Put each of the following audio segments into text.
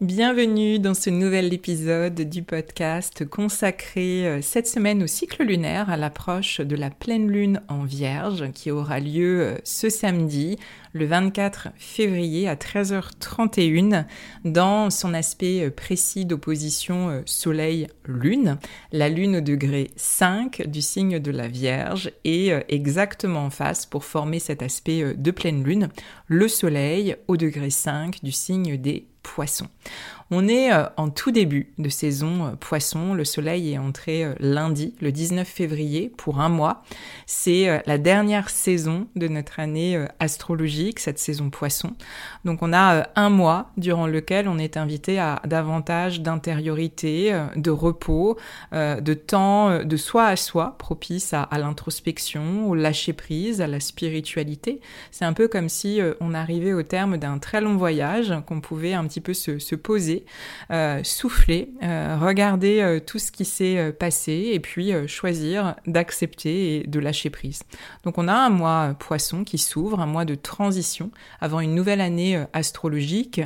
Bienvenue dans ce nouvel épisode du podcast consacré euh, cette semaine au cycle lunaire à l'approche de la pleine lune en vierge qui aura lieu euh, ce samedi le 24 février à 13h31 dans son aspect euh, précis d'opposition soleil-lune. La lune au degré 5 du signe de la vierge est exactement en face pour former cet aspect de pleine lune, le soleil au degré 5 du signe des poisson. On est euh, en tout début de saison euh, poisson. Le soleil est entré euh, lundi, le 19 février, pour un mois. C'est la dernière saison de notre année astrologique, cette saison poisson. Donc on a un mois durant lequel on est invité à davantage d'intériorité, de repos, de temps de soi à soi, propice à, l'introspection, au lâcher prise, à la spiritualité. C'est un peu comme si on arrivait au terme d'un très long voyage, qu'on pouvait un petit peu se poser euh, souffler, euh, regarder euh, tout ce qui s'est passé et puis choisir d'accepter et de lâcher prise. Donc on a un mois poisson qui s'ouvre, un mois de transition avant une nouvelle année astrologique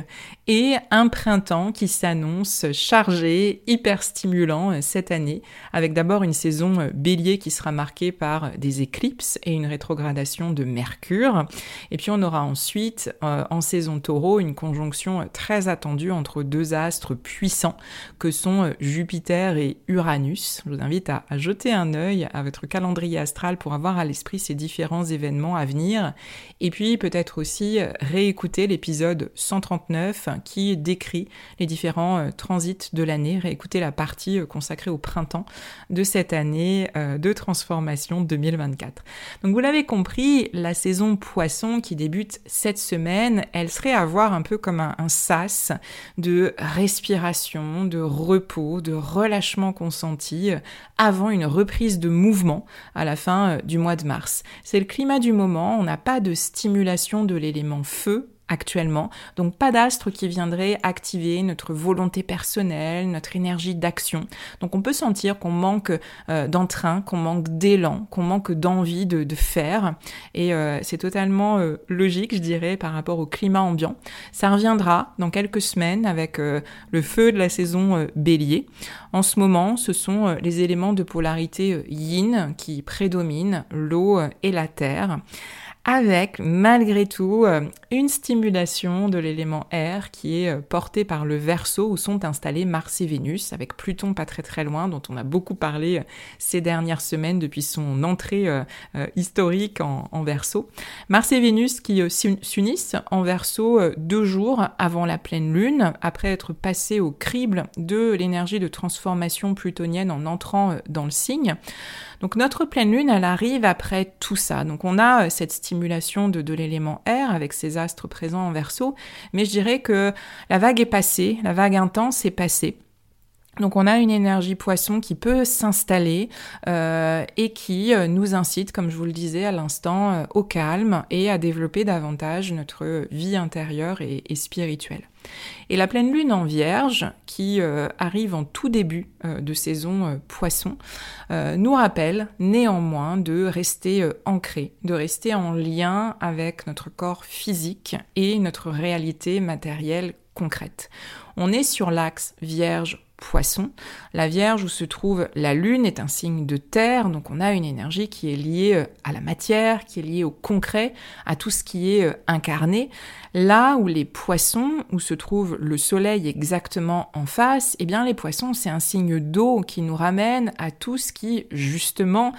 et un printemps qui s'annonce chargé, hyper stimulant cette année, avec d'abord une saison bélier qui sera marquée par des éclipses et une rétrogradation de Mercure. Et puis on aura ensuite en saison taureau une conjonction très attendue entre deux astres puissants que sont euh, Jupiter et Uranus. Je vous invite à, jeter un œil à votre calendrier astral pour avoir à l'esprit ces différents événements à venir. Et puis peut-être aussi euh, réécouter l'épisode 139 qui décrit les différents euh, transits de l'année, réécouter la partie consacrée au printemps de cette année de transformation 2024. Donc vous l'avez compris, la saison poisson qui débute cette semaine, elle serait à voir un peu comme un sas de respiration, de repos, de relâchement consenti euh, avant une reprise de mouvement à la fin euh, du mois de mars. C'est le climat du moment, on n'a pas de stimulation de l'élément feu actuellement. Donc pas d'astre qui viendrait activer notre volonté personnelle, notre énergie d'action. Donc on peut sentir qu'on manque euh, d'entrain, qu'on manque d'élan, qu'on manque d'envie de, faire. Et euh, c'est totalement euh, logique, je dirais, par rapport au climat ambiant. Ça reviendra dans quelques semaines avec le feu de la saison bélier. En ce moment, ce sont les éléments de polarité yin qui prédominent, l'eau et la terre avec malgré tout euh, une stimulation de l'élément air qui est euh, porté par le verso où sont installés Mars et Vénus, avec Pluton pas très très loin, dont on a beaucoup parlé euh, ces dernières semaines depuis son entrée historique en, en, verso. Mars et Vénus qui s'unissent en verso deux jours avant la pleine lune, après être passés au crible de l'énergie de transformation plutonienne en entrant dans le signe. Donc notre pleine lune, elle arrive après tout ça. Donc on a cette stimulation de, de l'élément air avec ses astres présents en verso, mais je dirais que la vague est passée, la vague intense est passée. Donc on a une énergie poisson qui peut s'installer euh, et qui euh, nous incite, comme je vous le disais à l'instant, euh, au calme et à développer davantage notre vie intérieure et, spirituelle. Et la pleine lune en vierge, qui arrive en tout début de saison poisson, nous rappelle néanmoins de rester ancré, de rester en lien avec notre corps physique et notre réalité matérielle concrète. On est sur l'axe vierge poisson. La Vierge où se trouve la Lune est un signe de terre, donc on a une énergie qui est liée euh, à la matière, qui est liée au concret, à tout ce qui est euh, incarné. Là où les poissons, où se trouve le soleil exactement en face, eh bien les poissons, c'est un signe d'eau qui nous ramène à tout ce qui, justement,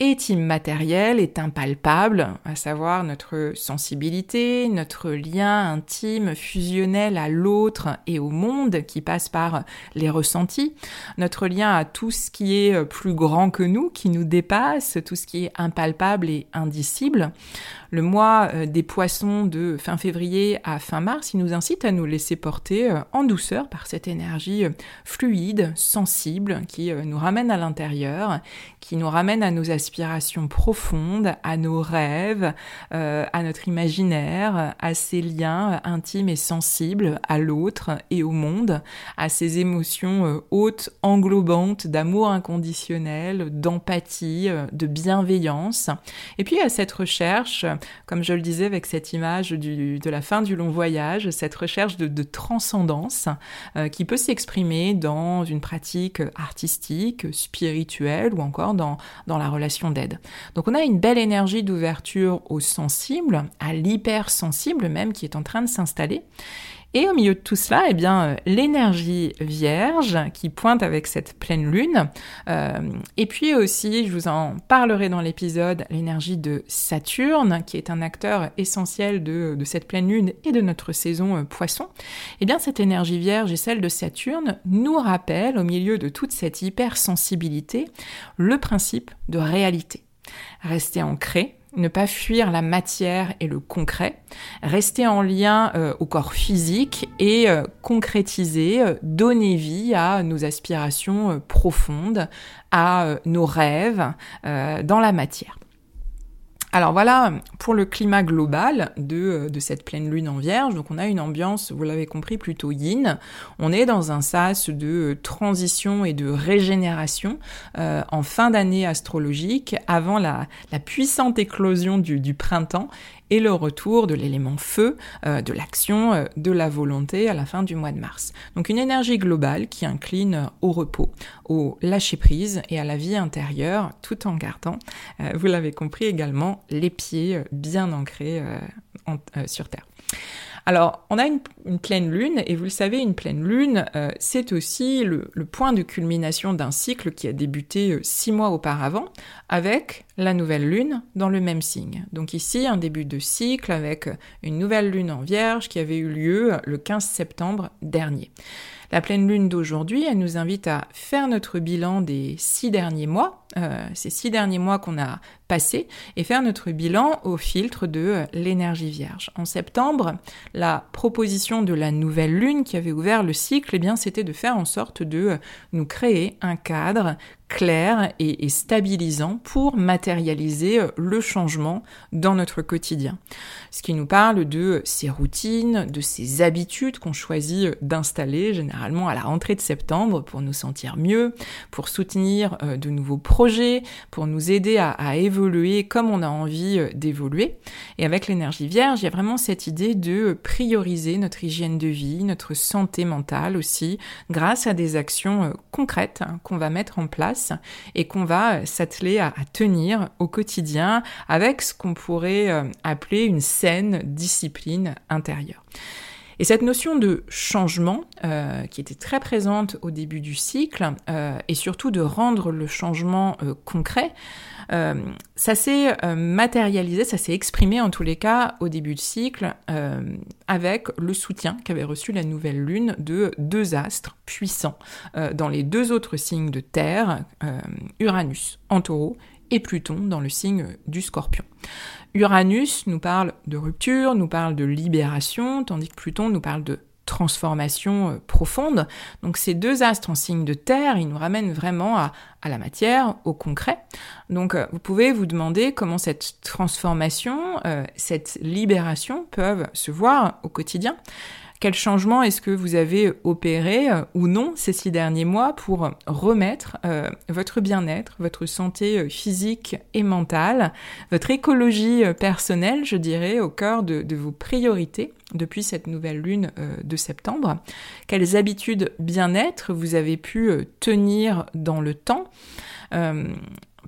est immatériel, est impalpable, à savoir notre sensibilité, notre lien intime, fusionnel à l'autre et au monde qui passe par les ressentis, notre lien à tout ce qui est plus grand que nous, qui nous dépasse, tout ce qui est impalpable et indicible. Le mois euh, des poissons de fin février à fin mars, il nous incite à nous laisser porter euh, en douceur par cette énergie euh, fluide, sensible, qui nous ramène à l'intérieur, qui nous ramène à nos aspirations profondes, à nos rêves, à notre imaginaire, à ces liens intimes et sensibles à l'autre et au monde, à ces émotions hautes, englobantes, d'amour inconditionnel, d'empathie, de bienveillance, et puis à cette recherche comme je le disais avec cette image de la fin du long voyage, cette recherche de, transcendance euh, qui peut s'exprimer dans une pratique artistique, spirituelle ou encore dans, dans la relation d'aide. Donc on a une belle énergie d'ouverture au sensible, à l'hypersensible même qui est en train de s'installer. Et au milieu de tout cela, eh bien, euh, l'énergie vierge qui pointe avec cette pleine lune. Euh, et puis aussi, je vous en parlerai dans l'épisode, l'énergie de Saturne, qui est un acteur essentiel de, cette pleine lune et de notre saison euh, poisson. Eh bien, cette énergie vierge et celle de Saturne nous rappellent, au milieu de toute cette hypersensibilité, le principe de réalité. Rester ancré, ne pas fuir la matière et le concret, rester en lien euh, au corps physique et euh, concrétiser, euh, donner vie à nos aspirations profondes, à nos rêves dans la matière. Alors voilà pour le climat global de, de, cette pleine lune en vierge. Donc on a une ambiance, vous l'avez compris, plutôt yin. On est dans un sas de transition et de régénération euh, en fin d'année astrologique avant la, la puissante éclosion du, du printemps et le retour de l'élément feu, euh, de l'action, euh, de la volonté à la fin du mois de mars. Donc une énergie globale qui incline au repos, au lâcher-prise et à la vie intérieure tout en gardant, euh, vous l'avez compris également, les pieds bien ancrés sur Terre. Alors, on a une, pleine lune, et vous le savez, une pleine lune, euh, c'est aussi le, point de culmination d'un cycle qui a débuté euh, six mois auparavant, avec la nouvelle lune dans le même signe. Donc ici, un début de cycle avec une nouvelle lune en vierge qui avait eu lieu le 15 septembre dernier. La pleine lune d'aujourd'hui, elle nous invite à faire notre bilan des six derniers mois, euh, ces six derniers mois qu'on a passés, et faire notre bilan au filtre de euh, l'énergie vierge. En septembre, la proposition de la nouvelle lune qui avait ouvert le cycle, eh bien, c'était de faire en sorte de euh, nous créer un cadre clair et, stabilisant pour matérialiser euh, le changement dans notre quotidien. Ce qui nous parle de ces routines, de ces habitudes qu'on choisit euh, d'installer généralement à la rentrée de septembre pour nous sentir mieux, pour soutenir euh, de nouveaux projets, pour nous aider à, évoluer comme on a envie d'évoluer. Et avec l'énergie vierge, il y a vraiment cette idée de prioriser notre hygiène de vie, notre santé mentale aussi, grâce à des actions concrètes hein, qu'on va mettre en place et qu'on va s'atteler à, tenir au quotidien avec ce qu'on pourrait euh, appeler une saine discipline intérieure. Et cette notion de changement, euh, qui était très présente au début du cycle, euh, et surtout de rendre le changement concret, euh, ça s'est euh, matérialisé, ça s'est exprimé en tous les cas au début du cycle euh, avec le soutien qu'avait reçu la nouvelle lune de deux astres puissants dans les deux autres signes de Terre, Uranus en taureau et Pluton dans le signe du scorpion. Uranus nous parle de rupture, nous parle de libération, tandis que Pluton nous parle de transformation profonde. Donc ces deux astres en signe de terre, ils nous ramènent vraiment à, la matière, au concret. Donc vous pouvez vous demander comment cette transformation, cette libération peuvent se voir au quotidien. Quel changement est-ce que vous avez opéré euh, ou non ces six derniers mois pour remettre euh, votre bien-être, votre santé euh, physique et mentale, votre écologie personnelle, je dirais, au cœur de, vos priorités depuis cette nouvelle lune de septembre? Quelles habitudes bien-être vous avez pu tenir dans le temps?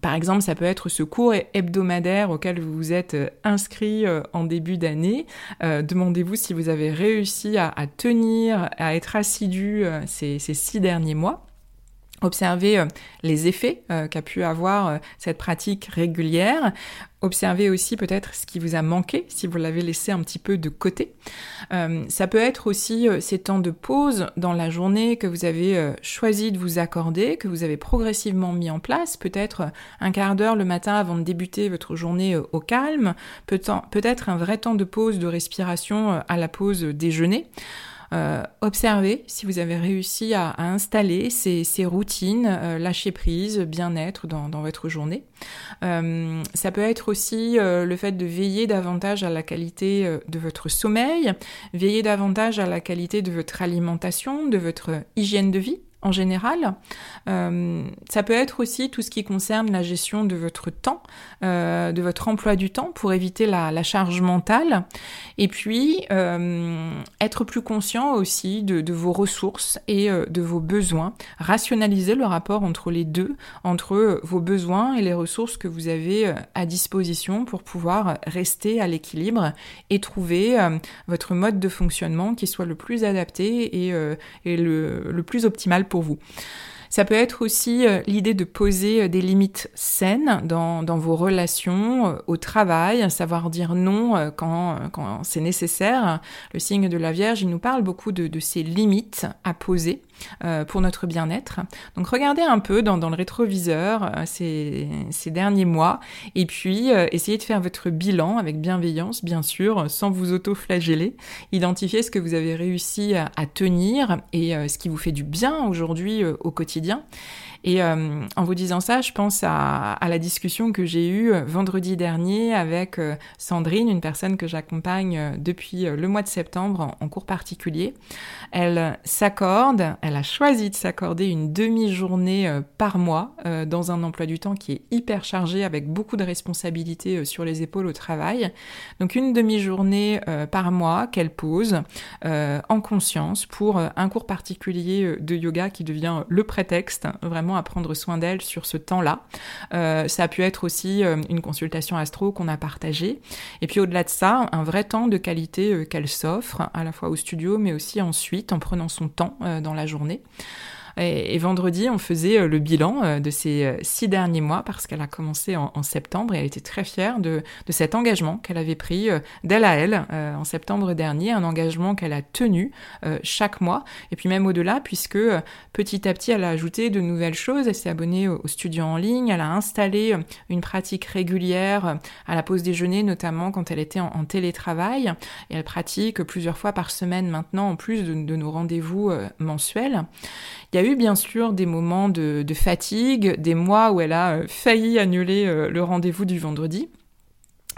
Par exemple, ça peut être ce cours hebdomadaire auquel vous vous êtes euh, inscrit euh, en début d'année. Euh, demandez-vous si vous avez réussi à, tenir, à être assidu ces six derniers mois. Observez euh, les effets euh, qu'a pu avoir euh, cette pratique régulière. Observez aussi peut-être ce qui vous a manqué si vous l'avez laissé un petit peu de côté. ça peut être aussi ces temps de pause dans la journée que vous avez choisi de vous accorder, que vous avez progressivement mis en place. Peut-être un quart d'heure le matin avant de débuter votre journée au calme. Peut-être un vrai temps de pause de respiration à la pause déjeuner. Euh, observez si vous avez réussi à, installer ces, routines, euh, lâcher prise, bien-être dans, votre journée. Euh, ça peut être aussi le fait de veiller davantage à la qualité de votre sommeil, veiller davantage à la qualité de votre alimentation, de votre hygiène de vie en général. Euh, ça peut être aussi tout ce qui concerne la gestion de votre temps, euh, de votre emploi du temps pour éviter la, charge mentale. Et puis, euh, être plus conscient aussi de, vos ressources et de vos besoins. Rationaliser le rapport entre les deux, entre vos besoins et les ressources que vous avez à disposition pour pouvoir rester à l'équilibre et trouver votre mode de fonctionnement qui soit le plus adapté et, le, le plus optimal vous. Ça peut être aussi euh, l'idée de poser euh, des limites saines dans, vos relations, euh, au travail, savoir dire non quand, c'est nécessaire. Le signe de la Vierge, il nous parle beaucoup de ces limites à poser. Euh, pour notre bien-être. Donc regardez un peu dans, le rétroviseur euh, ces, derniers mois et puis euh, essayez de faire votre bilan avec bienveillance, bien sûr, sans vous auto-flageller. Identifiez ce que vous avez réussi à, tenir et ce qui vous fait du bien aujourd'hui au quotidien. Et en vous disant ça, je pense à, la discussion que j'ai eue vendredi dernier avec Sandrine, une personne que j'accompagne depuis le mois de septembre en, cours particulier. Elle s'accorde, elle a choisi de s'accorder une demi-journée par mois dans un emploi du temps qui est hyper chargé avec beaucoup de responsabilités sur les épaules au travail. Donc une demi-journée par mois qu'elle pose en conscience pour un cours particulier de yoga qui devient le prétexte vraiment à prendre soin d'elle sur ce temps-là. Euh, ça a pu être aussi euh, une consultation astro qu'on a partagée. Et puis au-delà de ça, un vrai temps de qualité euh, qu'elle s'offre, à la fois au studio, mais aussi ensuite en prenant son temps dans la journée journée. Et, vendredi, on faisait euh, le bilan euh, de ces euh, six derniers mois parce qu'elle a commencé en, septembre et elle était très fière de, cet engagement qu'elle avait pris d'elle à elle en septembre dernier, un engagement qu'elle a tenu chaque mois. Et puis même au-delà puisque petit à petit elle a ajouté de nouvelles choses, elle s'est abonnée au, studio en ligne, elle a installé une pratique régulière à la pause déjeuner notamment quand elle était en, télétravail. Et elle pratique plusieurs fois par semaine maintenant en plus de, de nos rendez-vous mensuels. Il y a eu bien sûr des moments de, de fatigue, des mois où elle a euh, failli annuler euh, le rendez-vous du vendredi.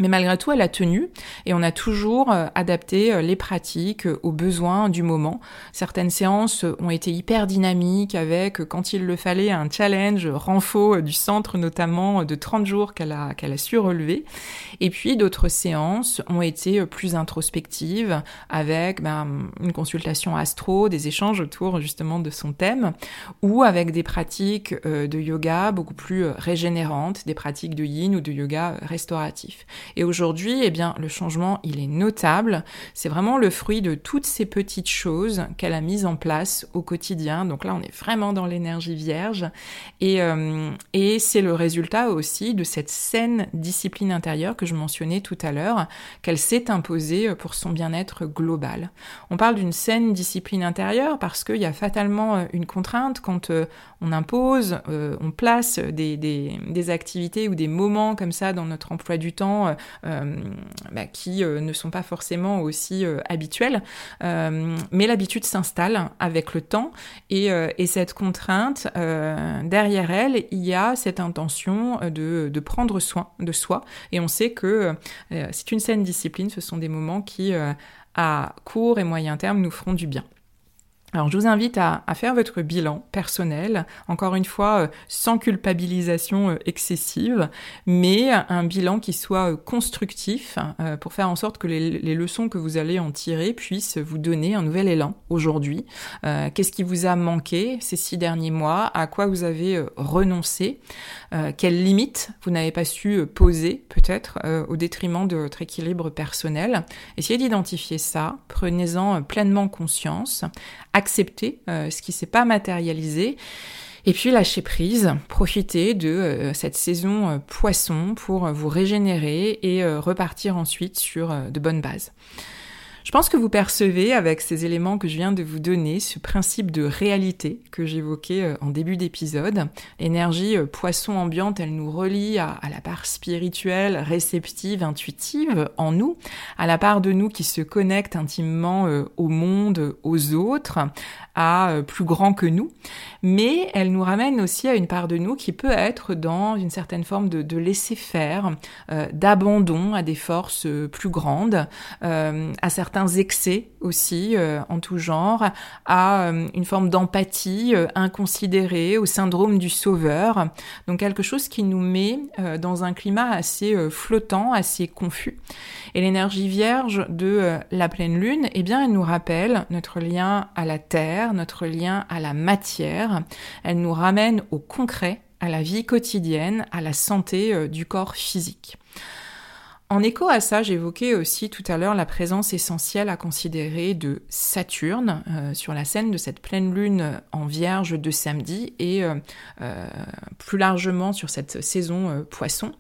Mais malgré tout, elle a tenu et on a toujours euh, adapté euh, les pratiques euh, aux besoins du moment. Certaines séances ont été hyper dynamiques avec, quand il le fallait, un challenge renfort du centre notamment de 30 jours qu'elle a, su relever. Et puis d'autres séances ont été plus introspectives avec ben, une consultation astro, des échanges autour justement de son thème ou avec des pratiques de yoga beaucoup plus régénérantes, des pratiques de yin ou de yoga restauratif. Et aujourd'hui, eh bien, le changement, il est notable. C'est vraiment le fruit de toutes ces petites choses qu'elle a mises en place au quotidien. Donc là, on est vraiment dans l'énergie vierge. Et, euh, c'est le résultat aussi de cette saine discipline intérieure que je mentionnais tout à l'heure, qu'elle s'est imposée pour son bien-être global. On parle d'une saine discipline intérieure parce qu'il y a fatalement euh, une contrainte quand euh, on impose, on place des, activités ou des moments comme ça dans notre emploi du temps comportements bah, qui ne sont pas forcément aussi habituels. mais l'habitude s'installe avec le temps et, et cette contrainte, derrière elle, il y a cette intention de, prendre soin de soi. Et on sait que c'est une saine discipline, ce sont des moments qui, à court et moyen terme, nous feront du bien. Alors je vous invite à, faire votre bilan personnel, encore une fois euh, sans culpabilisation euh, excessive, mais un bilan qui soit euh, constructif pour faire en sorte que les, leçons que vous allez en tirer puissent vous donner un nouvel élan aujourd'hui. Qu'est-ce qui vous a manqué ces six derniers mois? À quoi vous avez renoncé? Quelles limites vous n'avez pas su poser peut-être au détriment de votre équilibre personnel? Essayez d'identifier ça, prenez-en pleinement conscience accepter euh, ce qui s'est pas matérialisé. Et puis lâcher prise, profiter de euh, cette saison euh, poisson pour vous régénérer et repartir ensuite sur de bonnes bases. Je pense que vous percevez avec ces éléments que je viens de vous donner ce principe de réalité que j'évoquais euh, en début d'épisode. L'énergie euh, poisson ambiante, elle nous relie à, la part spirituelle, réceptive, intuitive en nous, à la part de nous qui se connecte intimement euh, au monde, aux autres, à plus grand que nous. Mais elle nous ramène aussi à une part de nous qui peut être dans une certaine forme de, laisser faire, d'abandon à des forces plus grandes, à certains excès aussi euh, en tout genre, à euh, une forme d'empathie euh, inconsidérée, au syndrome du sauveur. Donc quelque chose qui nous met dans un climat assez flottant, assez confus. Et l'énergie vierge de la pleine lune, eh bien, elle nous rappelle notre lien à la terre, notre lien à la matière. Elle nous ramène au concret, à la vie quotidienne, à la santé du corps physique. En écho à ça, j'évoquais aussi tout à l'heure la présence essentielle à considérer de Saturne euh, sur la scène de cette pleine lune en vierge de samedi et euh, euh, plus largement sur cette saison poisson.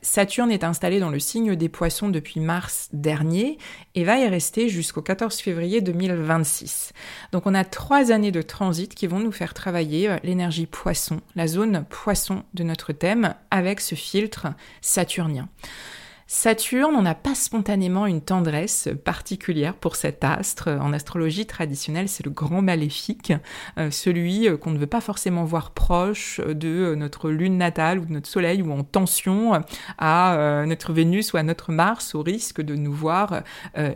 Saturne est installé dans le signe des poissons depuis mars dernier et va y rester jusqu'au 14 février 2026. Donc on a trois années de transit qui vont nous faire travailler l'énergie poisson, la zone poisson de notre thème avec ce filtre saturnien. Saturne, on n'a pas spontanément une tendresse particulière pour cet astre. En astrologie traditionnelle, c'est le grand maléfique, euh, celui euh, qu'on ne veut pas forcément voir proche de euh, notre lune natale ou de notre soleil ou en tension à notre Vénus ou à notre Mars au risque de nous voir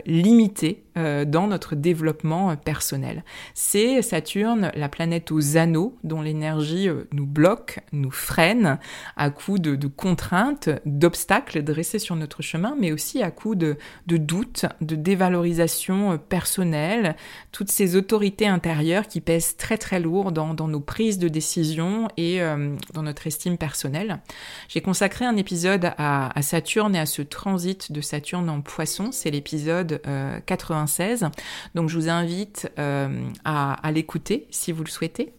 limités dans notre développement personnel. C'est Saturne, la planète aux anneaux, dont l'énergie nous bloque, nous freine à coup de, contraintes, d'obstacles dressés sur notre chemin, mais aussi à coup de, doutes, de dévalorisation euh, personnelle, toutes ces autorités intérieures qui pèsent très très lourd dans, nos prises de décision et euh, dans notre estime personnelle. J'ai consacré un épisode à, Saturne et à ce transit de Saturne en poisson, c'est l'épisode 96, euh, donc je vous invite à, à l'écouter si vous le souhaitez.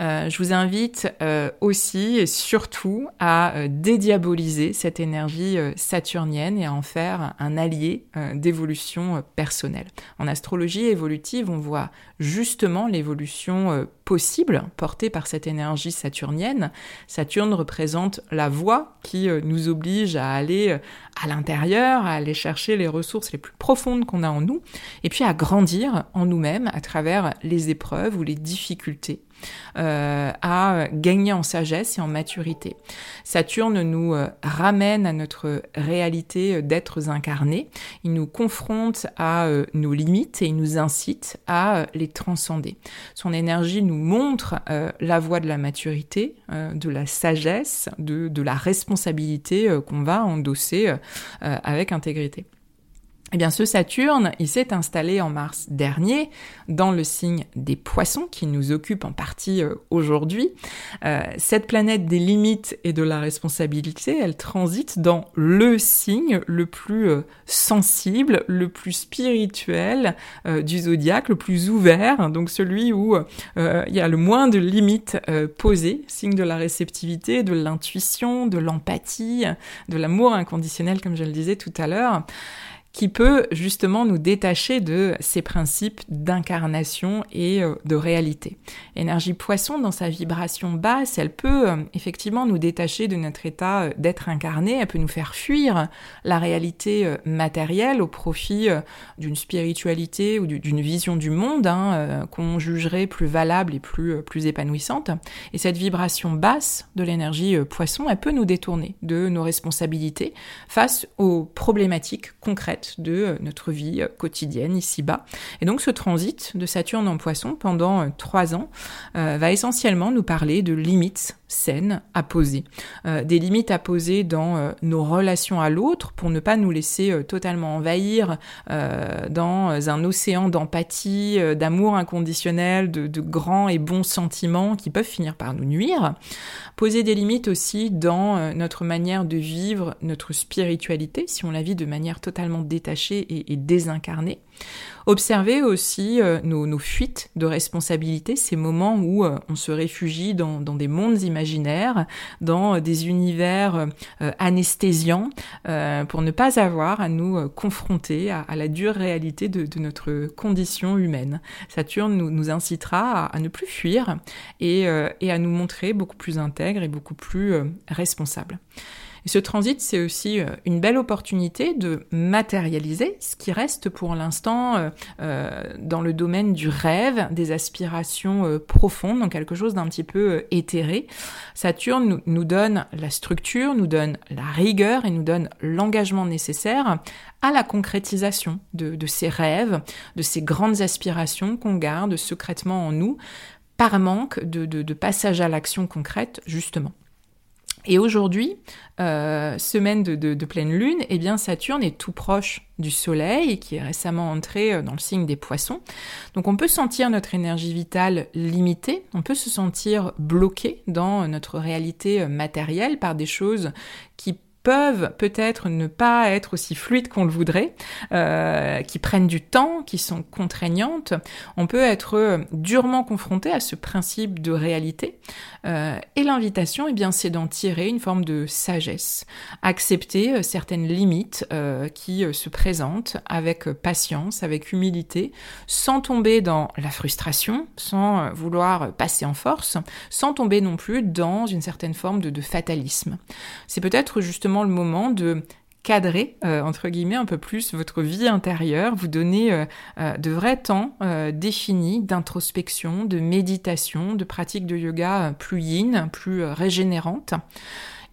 Euh, je vous invite euh, aussi et surtout à euh, dédiaboliser cette énergie saturnienne et à en faire un allié d'évolution personnelle. En astrologie évolutive, on voit justement l'évolution possible portée par cette énergie saturnienne. Saturne représente la voie qui nous oblige à aller à l'intérieur, à aller chercher les ressources les plus profondes qu'on a en nous, et puis à grandir en nous-mêmes à travers les épreuves ou les difficultés euh, à gagner en sagesse et en maturité. Saturne nous euh, ramène à notre réalité d'êtres incarnés, il nous confronte à euh, nos limites et il nous incite à les transcender. Son énergie nous montre la voie de la maturité, de la sagesse, de la responsabilité qu'on va endosser avec intégrité. Eh bien, ce Saturne, il s'est installé en mars dernier dans le signe des poissons qui nous occupe en partie euh, aujourd'hui. Euh, cette planète des limites et de la responsabilité, elle transite dans le signe le plus euh, sensible, le plus spirituel du zodiaque, le plus ouvert, donc celui où il y a le moins de limites posées, signe de la réceptivité, de l'intuition, de l'empathie, de l'amour inconditionnel, comme je le disais tout à l'heure qui peut justement nous détacher de ces principes d'incarnation et euh, de réalité. L'énergie poisson, dans sa vibration basse, elle peut euh, effectivement nous détacher de notre état euh, d'être incarné, elle peut nous faire fuir la réalité matérielle au profit d'une spiritualité ou d'une vision du monde hein, qu'on jugerait plus valable et plus, plus épanouissante. Et cette vibration basse de l'énergie poisson, elle peut nous détourner de nos responsabilités face aux problématiques concrètes de euh, notre vie euh, quotidienne ici-bas. Et donc ce transit de Saturne en poisson pendant euh, trois ans va essentiellement nous parler de limites saines à poser. des limites à poser dans nos relations à l'autre pour ne pas nous laisser totalement envahir dans un océan d'empathie, d'amour inconditionnel, de, grands et bons sentiments qui peuvent finir par nous nuire. Poser des limites aussi dans notre manière de vivre notre spiritualité, si on la vit de manière totalement détachée et, désincarnée. Observer aussi euh, nos, fuites de responsabilité, ces moments où euh, on se réfugie dans, des mondes imaginaires, dans des univers euh, anesthésiants, pour ne pas avoir à nous confronter à, la dure réalité de, notre condition humaine. Saturne nous, nous incitera à, ne plus fuir et, et, à nous montrer beaucoup plus intègres et beaucoup plus responsables. Ce transit, c'est aussi euh, une belle opportunité de matérialiser ce qui reste pour l'instant euh, euh, dans le domaine du rêve, des aspirations profondes, donc quelque chose d'un petit peu éthéré. Saturne nous, donne la structure, nous donne la rigueur et nous donne l'engagement nécessaire à la concrétisation de, ces rêves, de ces grandes aspirations qu'on garde secrètement en nous par manque de passage à l'action concrète, justement. Et aujourd'hui, euh, semaine de, pleine lune, eh bien Saturne est tout proche du Soleil, qui est récemment entré euh, dans le signe des Poissons. Donc on peut sentir notre énergie vitale limitée, on peut se sentir bloqué dans notre réalité euh, matérielle par des choses qui peuvent peut-être ne pas être aussi fluides qu'on le voudrait, euh, qui prennent du temps, qui sont contraignantes. On peut être euh, durement confronté à ce principe de réalité. Euh, et l'invitation, eh bien, c'est d'en tirer une forme de sagesse, accepter certaines limites qui se présentent avec patience, avec humilité, sans tomber dans la frustration, sans vouloir passer en force, sans tomber non plus dans une certaine forme de fatalisme. C'est peut-être justement le moment de cadrer, euh, entre guillemets, un peu plus votre vie intérieure, vous donner euh, euh, de vrais temps définis d'introspection, de méditation, de pratique de yoga plus yin, plus régénérante.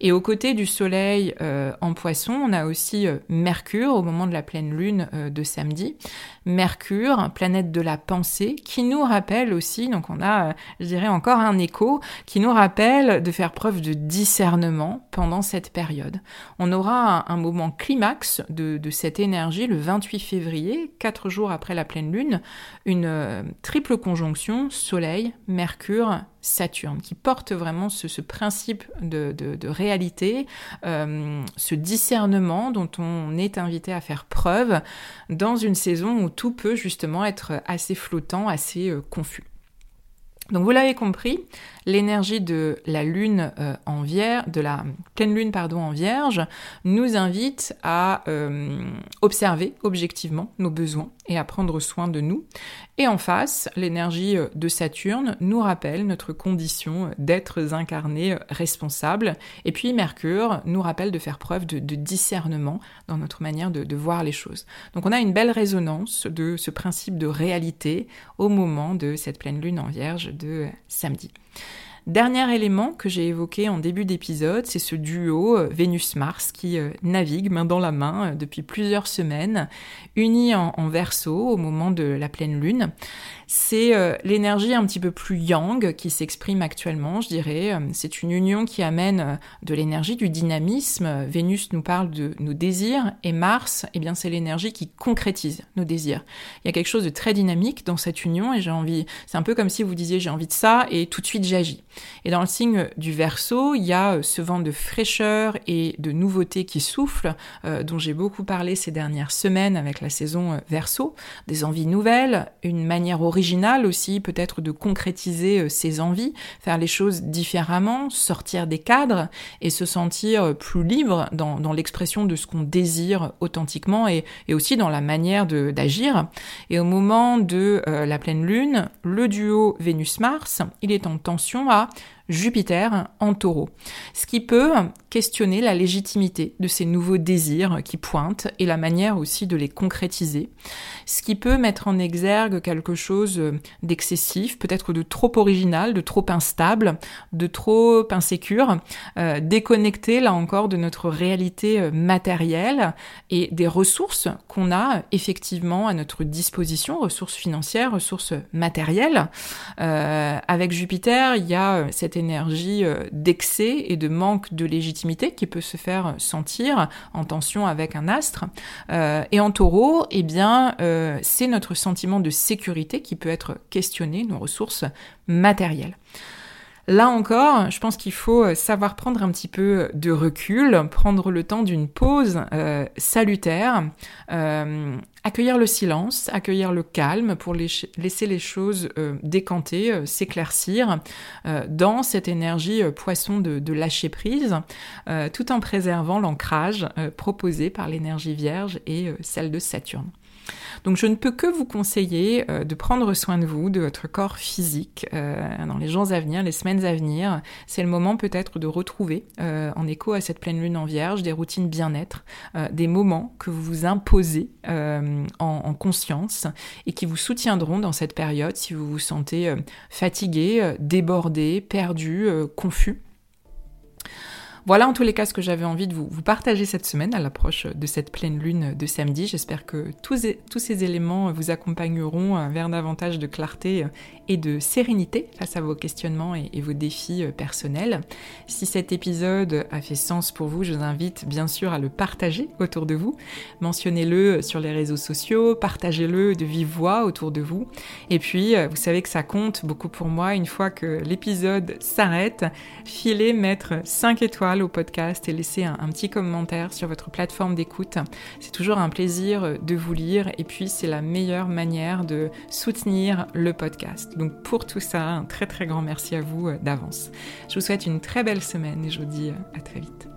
Et aux côtés du Soleil euh, en poisson, on a aussi euh, Mercure au moment de la pleine lune euh, de samedi. Mercure, planète de la pensée, qui nous rappelle aussi, donc on a, je dirais, encore un écho, qui nous rappelle de faire preuve de discernement pendant cette période. On aura un, moment climax de, de, cette énergie le 28 février, quatre jours après la pleine lune, une triple conjonction Soleil, Mercure, Saturne, qui porte vraiment ce, principe de, réalité, euh, ce discernement dont on est invité à faire preuve dans une saison où tout peut justement être assez flottant, assez euh, confus. Donc vous l'avez compris, l'énergie de la lune euh, en vierge, de la pleine lune pardon en vierge, nous invite à euh, observer objectivement nos besoins et à prendre soin de nous. Et en face, l'énergie euh, de Saturne nous rappelle notre condition d'êtres incarnés responsables. Et puis Mercure nous rappelle de faire preuve de, discernement dans notre manière de, de voir les choses. Donc on a une belle résonance de ce principe de réalité au moment de cette pleine lune en vierge de samedi. Dernier élément que j'ai évoqué en début d'épisode, c'est ce duo euh, Vénus-Mars qui euh, navigue main dans la main euh, depuis plusieurs semaines, unis en, en verso au moment de la pleine lune. C'est l'énergie un petit peu plus yang qui s'exprime actuellement, je dirais. C'est une union qui amène de l'énergie, du dynamisme. Vénus nous parle de nos désirs et Mars, eh bien, c'est l'énergie qui concrétise nos désirs. Il y a quelque chose de très dynamique dans cette union et j'ai envie, c'est un peu comme si vous disiez j'ai envie de ça et tout de suite j'agis. Et dans le signe du Verseau, il y a ce vent de fraîcheur et de nouveauté qui souffle, dont j'ai beaucoup parlé ces dernières semaines avec la saison Verseau, des envies nouvelles, une manière originale aussi peut-être de concrétiser ses envies, faire les choses différemment, sortir des cadres et se sentir plus libre dans, l'expression de ce qu'on désire authentiquement et, aussi dans la manière d'agir. Et au moment de euh, la pleine lune, le duo Vénus-Mars, il est en tension à war Jupiter en taureau, ce qui peut questionner la légitimité de ces nouveaux désirs qui pointent et la manière aussi de les concrétiser, ce qui peut mettre en exergue quelque chose d'excessif, peut-être de trop original, de trop instable, de trop insécure, euh, déconnecté là encore de notre réalité euh, matérielle et des ressources qu'on a effectivement à notre disposition, ressources financières, ressources matérielles. Euh, avec Jupiter, il y a cette énergie euh, d'excès et de manque de légitimité qui peut se faire sentir en tension avec un astre. Euh, et en taureau, eh bien, euh, c'est notre sentiment de sécurité qui peut être questionné, nos ressources matérielles. Là encore, je pense qu'il faut euh, savoir prendre un petit peu de recul, prendre le temps d'une pause euh, salutaire, euh, accueillir le silence, accueillir le calme pour laisser les choses décanter, s'éclaircir dans cette énergie poisson de, de, lâcher prise, tout en préservant l'ancrage proposé par l'énergie vierge et celle de Saturne. Donc je ne peux que vous conseiller euh, de prendre soin de vous, de votre corps physique euh, dans les jours à venir, les semaines à venir. C'est le moment peut-être de retrouver, euh, en écho à cette pleine lune en vierge, des routines bien-être, des moments que vous vous imposez en, en, conscience et qui vous soutiendront dans cette période si vous vous sentez fatigué, débordé, perdu, confus. Voilà en tous les cas ce que j'avais envie de vous, partager cette semaine à l'approche de cette pleine lune de samedi. J'espère que tous, tous, ces éléments vous accompagneront euh, vers davantage de clarté euh, et de sérénité face à vos questionnements et, vos défis euh, personnels. Si cet épisode a fait sens pour vous, je vous invite bien sûr à le partager autour de vous. Mentionnez-le sur les réseaux sociaux, partagez-le de vive voix autour de vous. Et puis, vous savez que ça compte beaucoup pour moi une fois que l'épisode s'arrête. Filez mettre 5 étoiles au podcast et laisser un, petit commentaire sur votre plateforme d'écoute. C'est toujours un plaisir de vous lire et puis c'est la meilleure manière de soutenir le podcast. Donc pour tout ça, un très très grand merci à vous euh, d'avance. Je vous souhaite une très belle semaine et je vous dis euh, à très vite.